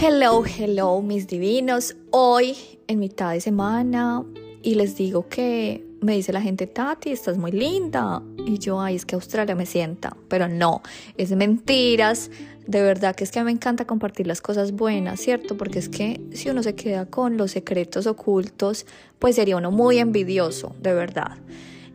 Hello, hello, mis divinos. Hoy en mitad de semana y les digo que me dice la gente, Tati, estás muy linda. Y yo, ay, es que Australia me sienta. Pero no, es mentiras. De verdad que es que me encanta compartir las cosas buenas, ¿cierto? Porque es que si uno se queda con los secretos ocultos, pues sería uno muy envidioso, de verdad.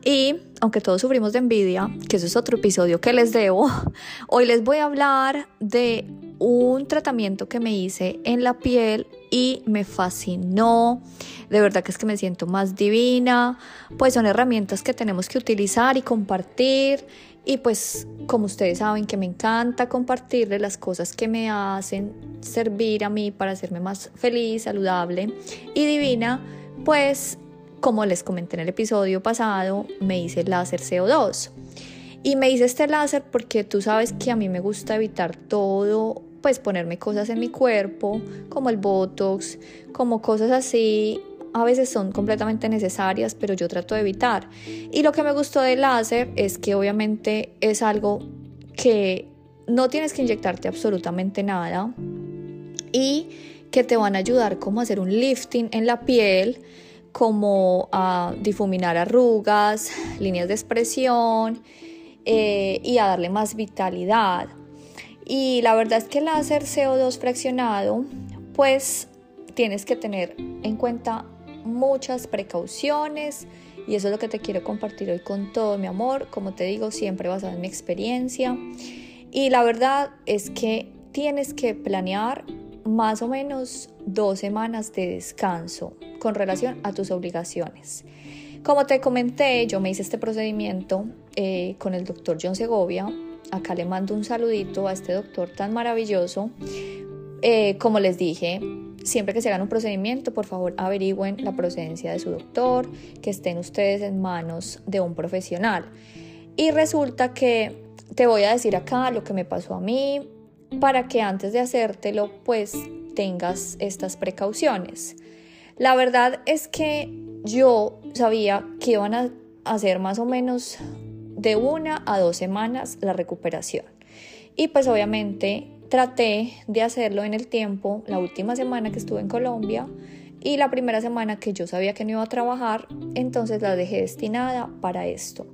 Y aunque todos sufrimos de envidia, que eso es otro episodio que les debo, hoy les voy a hablar de un tratamiento que me hice en la piel y me fascinó. De verdad que es que me siento más divina. Pues son herramientas que tenemos que utilizar y compartir. Y pues como ustedes saben que me encanta compartirles las cosas que me hacen servir a mí para hacerme más feliz, saludable y divina, pues como les comenté en el episodio pasado, me hice láser CO2. Y me hice este láser porque tú sabes que a mí me gusta evitar todo, pues ponerme cosas en mi cuerpo, como el Botox, como cosas así. A veces son completamente necesarias, pero yo trato de evitar. Y lo que me gustó del láser es que obviamente es algo que no tienes que inyectarte absolutamente nada y que te van a ayudar como a hacer un lifting en la piel como a difuminar arrugas, líneas de expresión eh, y a darle más vitalidad. Y la verdad es que el láser CO2 fraccionado, pues tienes que tener en cuenta muchas precauciones y eso es lo que te quiero compartir hoy con todo mi amor, como te digo, siempre basado en mi experiencia. Y la verdad es que tienes que planear más o menos dos semanas de descanso con relación a tus obligaciones. Como te comenté, yo me hice este procedimiento eh, con el doctor John Segovia. Acá le mando un saludito a este doctor tan maravilloso. Eh, como les dije, siempre que se hagan un procedimiento, por favor averigüen la procedencia de su doctor, que estén ustedes en manos de un profesional. Y resulta que te voy a decir acá lo que me pasó a mí, para que antes de hacértelo pues tengas estas precauciones. La verdad es que yo sabía que iban a hacer más o menos de una a dos semanas la recuperación. Y pues obviamente traté de hacerlo en el tiempo, la última semana que estuve en Colombia y la primera semana que yo sabía que no iba a trabajar, entonces la dejé destinada para esto.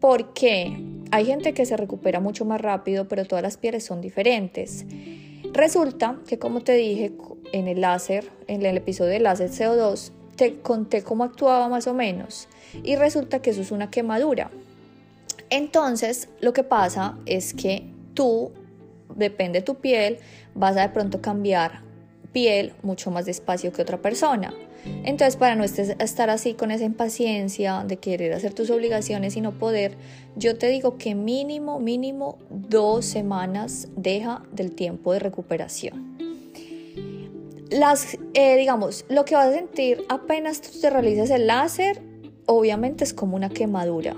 Porque hay gente que se recupera mucho más rápido, pero todas las pieles son diferentes. Resulta que, como te dije en el láser, en el episodio del láser CO2, te conté cómo actuaba más o menos. Y resulta que eso es una quemadura. Entonces, lo que pasa es que tú, depende de tu piel, vas a de pronto cambiar piel mucho más despacio que otra persona. Entonces, para no estar así con esa impaciencia de querer hacer tus obligaciones y no poder, yo te digo que mínimo, mínimo dos semanas deja del tiempo de recuperación. Las, eh, digamos, lo que vas a sentir apenas tú te realizas el láser, obviamente es como una quemadura,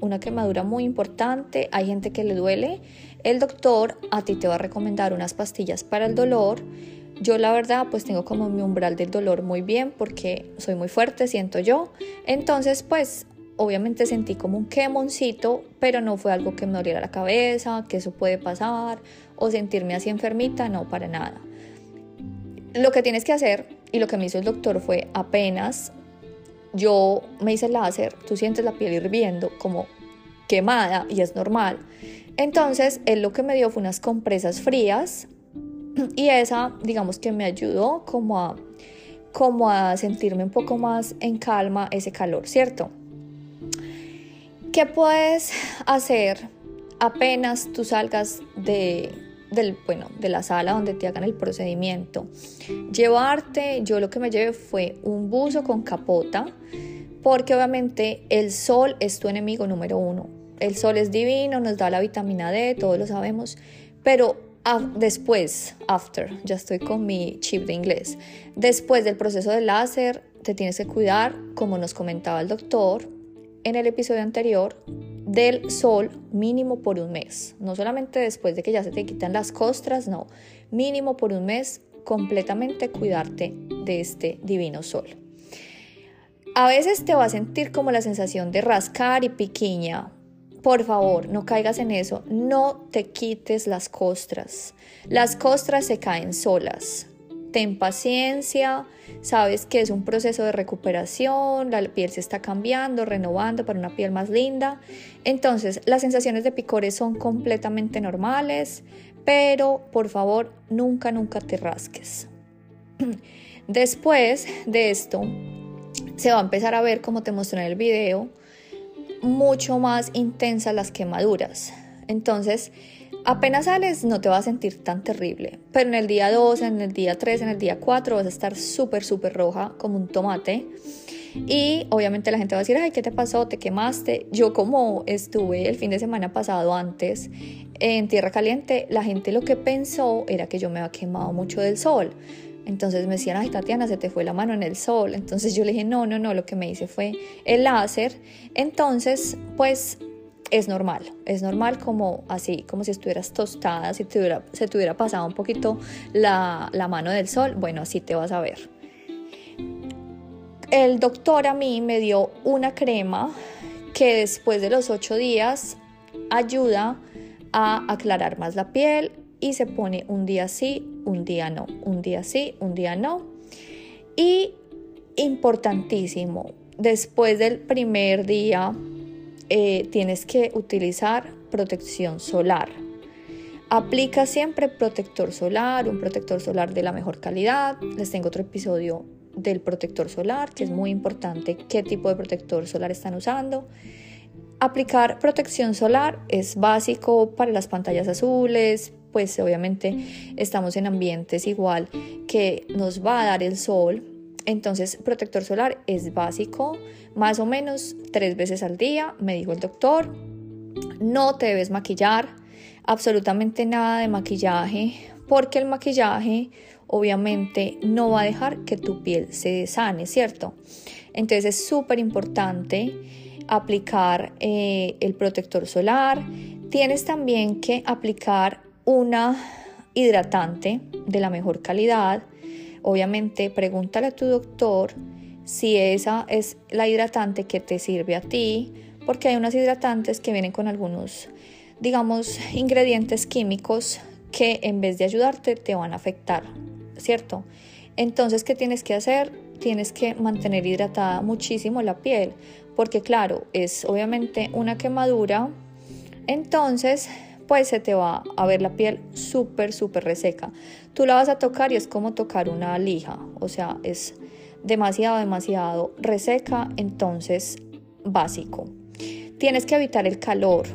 una quemadura muy importante. Hay gente que le duele. El doctor a ti te va a recomendar unas pastillas para el dolor yo la verdad pues tengo como mi umbral del dolor muy bien porque soy muy fuerte, siento yo. Entonces pues obviamente sentí como un quemoncito, pero no fue algo que me doliera la cabeza, que eso puede pasar, o sentirme así enfermita, no, para nada. Lo que tienes que hacer, y lo que me hizo el doctor fue apenas yo me hice láser, tú sientes la piel hirviendo, como quemada, y es normal. Entonces, él lo que me dio fue unas compresas frías y esa, digamos que me ayudó como a, como a sentirme un poco más en calma ese calor, ¿cierto? ¿Qué puedes hacer apenas tú salgas de, del, bueno, de la sala donde te hagan el procedimiento? Llevarte, yo lo que me llevé fue un buzo con capota, porque obviamente el sol es tu enemigo número uno. El sol es divino, nos da la vitamina D, todos lo sabemos, pero después, after, ya estoy con mi chip de inglés. Después del proceso de láser, te tienes que cuidar, como nos comentaba el doctor en el episodio anterior, del sol mínimo por un mes. No solamente después de que ya se te quitan las costras, no, mínimo por un mes completamente cuidarte de este divino sol. A veces te va a sentir como la sensación de rascar y piquiña, por favor, no caigas en eso, no te quites las costras. Las costras se caen solas. Ten paciencia, sabes que es un proceso de recuperación, la piel se está cambiando, renovando para una piel más linda. Entonces, las sensaciones de picores son completamente normales, pero por favor, nunca, nunca te rasques. Después de esto, se va a empezar a ver, como te mostré en el video, mucho más intensas las quemaduras. Entonces, apenas sales no te vas a sentir tan terrible, pero en el día 2, en el día 3, en el día 4 vas a estar súper, súper roja como un tomate. Y obviamente la gente va a decir, ay, ¿qué te pasó? ¿Te quemaste? Yo como estuve el fin de semana pasado antes en Tierra Caliente, la gente lo que pensó era que yo me había quemado mucho del sol. Entonces me decían, ay Tatiana, se te fue la mano en el sol. Entonces yo le dije, no, no, no, lo que me hice fue el láser. Entonces, pues es normal, es normal como así, como si estuvieras tostada, si te se te hubiera pasado un poquito la, la mano del sol, bueno, así te vas a ver. El doctor a mí me dio una crema que después de los ocho días ayuda a aclarar más la piel y se pone un día sí, un día no, un día sí, un día no. Y importantísimo, después del primer día eh, tienes que utilizar protección solar. Aplica siempre protector solar, un protector solar de la mejor calidad. Les tengo otro episodio del protector solar, que es muy importante qué tipo de protector solar están usando. Aplicar protección solar es básico para las pantallas azules, pues obviamente estamos en ambientes igual que nos va a dar el sol. Entonces, protector solar es básico, más o menos tres veces al día, me dijo el doctor. No te debes maquillar, absolutamente nada de maquillaje, porque el maquillaje obviamente no va a dejar que tu piel se sane, ¿cierto? Entonces es súper importante aplicar eh, el protector solar. Tienes también que aplicar una hidratante de la mejor calidad. Obviamente, pregúntale a tu doctor si esa es la hidratante que te sirve a ti, porque hay unas hidratantes que vienen con algunos, digamos, ingredientes químicos que en vez de ayudarte te van a afectar, ¿cierto? Entonces, ¿qué tienes que hacer? Tienes que mantener hidratada muchísimo la piel, porque claro, es obviamente una quemadura. Entonces, pues se te va a ver la piel súper, súper reseca. Tú la vas a tocar y es como tocar una lija, o sea, es demasiado, demasiado reseca, entonces básico. Tienes que evitar el calor.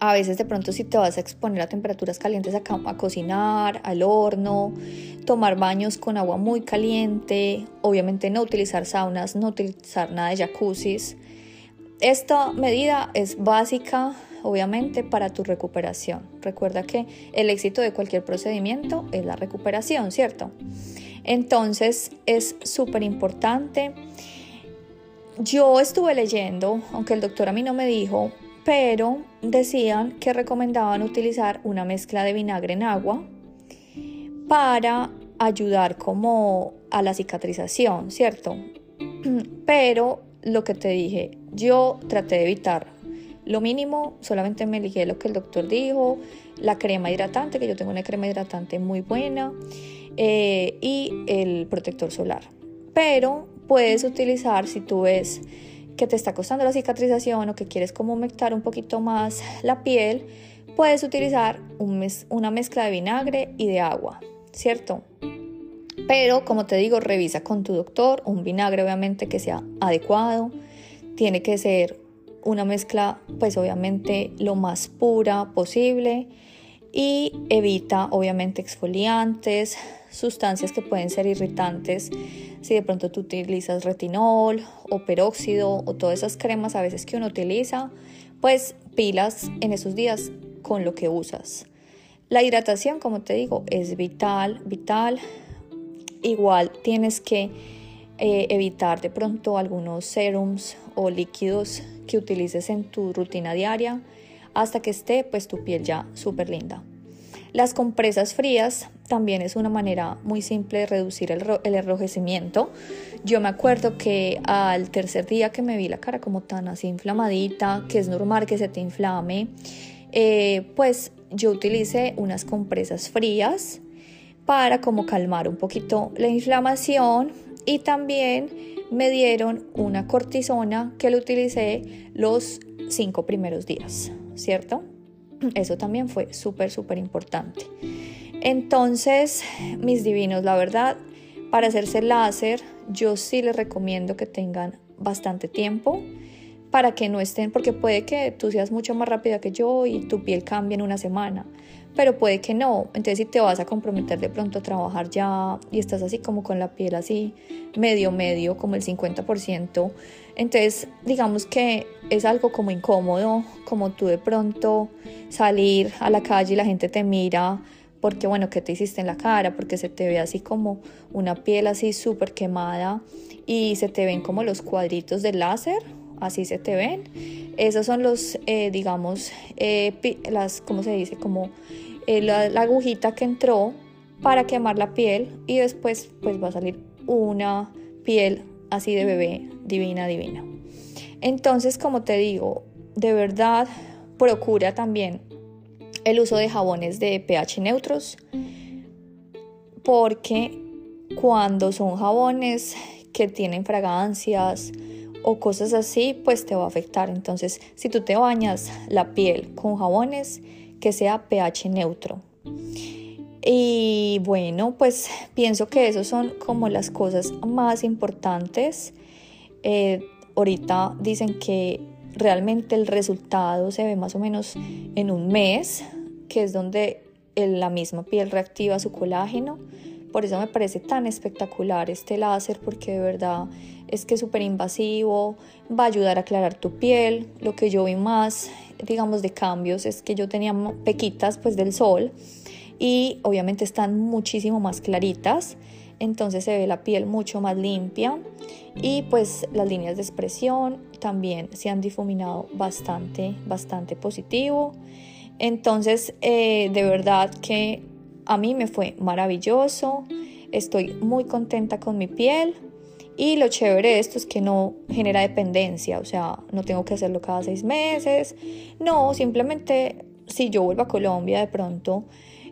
A veces de pronto si te vas a exponer a temperaturas calientes a, a cocinar, al horno, tomar baños con agua muy caliente, obviamente no utilizar saunas, no utilizar nada de jacuzzis. Esta medida es básica obviamente, para tu recuperación. Recuerda que el éxito de cualquier procedimiento es la recuperación, ¿cierto? Entonces es súper importante. Yo estuve leyendo, aunque el doctor a mí no me dijo, pero decían que recomendaban utilizar una mezcla de vinagre en agua para ayudar como a la cicatrización, ¿cierto? Pero lo que te dije, yo traté de evitar lo mínimo, solamente me elegí lo que el doctor dijo, la crema hidratante, que yo tengo una crema hidratante muy buena, eh, y el protector solar. Pero puedes utilizar, si tú ves que te está costando la cicatrización o que quieres como humectar un poquito más la piel, puedes utilizar una mezcla de vinagre y de agua, ¿cierto? Pero como te digo, revisa con tu doctor un vinagre obviamente que sea adecuado, tiene que ser una mezcla pues obviamente lo más pura posible y evita obviamente exfoliantes, sustancias que pueden ser irritantes si de pronto tú utilizas retinol o peróxido o todas esas cremas a veces que uno utiliza, pues pilas en esos días con lo que usas. La hidratación, como te digo, es vital, vital. Igual tienes que eh, evitar de pronto algunos serums o líquidos que utilices en tu rutina diaria hasta que esté pues tu piel ya súper linda. Las compresas frías también es una manera muy simple de reducir el, enrojecimiento. Yo me acuerdo que al tercer día que me vi la cara como tan así inflamadita, que es normal que se te inflame, eh, pues yo utilicé unas compresas frías para como calmar un poquito la inflamación y también me dieron una cortisona que lo utilicé los cinco primeros días, ¿cierto? Eso también fue súper, súper importante. Entonces, mis divinos, la verdad, para hacerse láser, yo sí les recomiendo que tengan bastante tiempo para que no estén, porque puede que tú seas mucho más rápida que yo y tu piel cambie en una semana, pero puede que no. Entonces, si te vas a comprometer de pronto a trabajar ya y estás así como con la piel así medio, medio, como el 50%, entonces digamos que es algo como incómodo, como tú de pronto salir a la calle y la gente te mira porque bueno, ¿qué te hiciste en la cara? Porque se te ve así como una piel así súper quemada y se te ven como los cuadritos de láser así se te ven. Esos son los, eh, digamos, eh, las, ¿cómo se dice? Como eh, la, la, agujita que entró para quemar la piel y después pues va a salir una piel así de bebé divina, divina. Entonces, como te digo, de verdad procura también el uso de jabones de pH neutros porque cuando son jabones que tienen fragancias, o cosas así, pues te va a afectar. Entonces, si tú te bañas la piel con jabones, que sea pH neutro. Y bueno, pues pienso que esas son como las cosas más importantes. Eh, ahorita dicen que realmente el resultado se ve más o menos en un mes, que es donde la misma piel reactiva su colágeno. Por eso me parece tan espectacular este láser porque de verdad es que es súper invasivo, va a ayudar a aclarar tu piel. Lo que yo vi más, digamos, de cambios es que yo tenía pequitas pues del sol y obviamente están muchísimo más claritas. Entonces se ve la piel mucho más limpia y pues las líneas de expresión también se han difuminado bastante, bastante positivo. Entonces, eh, de verdad que a mí me fue maravilloso, estoy muy contenta con mi piel y lo chévere de esto es que no genera dependencia, o sea, no tengo que hacerlo cada seis meses, no, simplemente si yo vuelvo a Colombia de pronto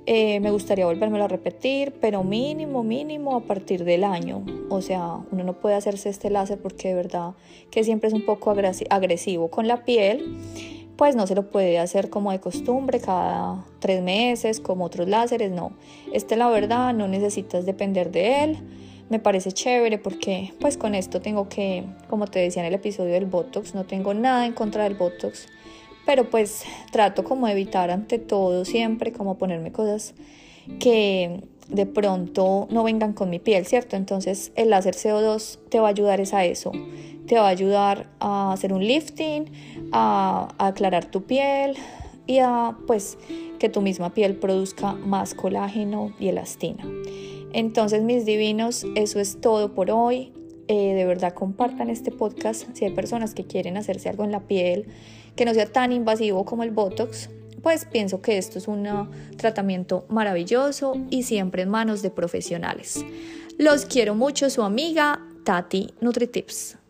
eh, me gustaría volvérmelo a repetir, pero mínimo, mínimo a partir del año. O sea, uno no puede hacerse este láser porque de verdad que siempre es un poco agresivo con la piel pues no se lo puede hacer como de costumbre cada tres meses como otros láseres, no. Este la verdad no necesitas depender de él. Me parece chévere porque pues con esto tengo que, como te decía en el episodio del Botox, no tengo nada en contra del Botox, pero pues trato como evitar ante todo siempre como ponerme cosas que de pronto no vengan con mi piel, ¿cierto? Entonces el láser CO2 te va a ayudar a eso te va a ayudar a hacer un lifting, a, aclarar tu piel y a pues que tu misma piel produzca más colágeno y elastina. Entonces mis divinos, eso es todo por hoy. Eh, de verdad compartan este podcast si hay personas que quieren hacerse algo en la piel que no sea tan invasivo como el Botox, pues pienso que esto es un tratamiento maravilloso y siempre en manos de profesionales. Los quiero mucho, su amiga Tati NutriTips.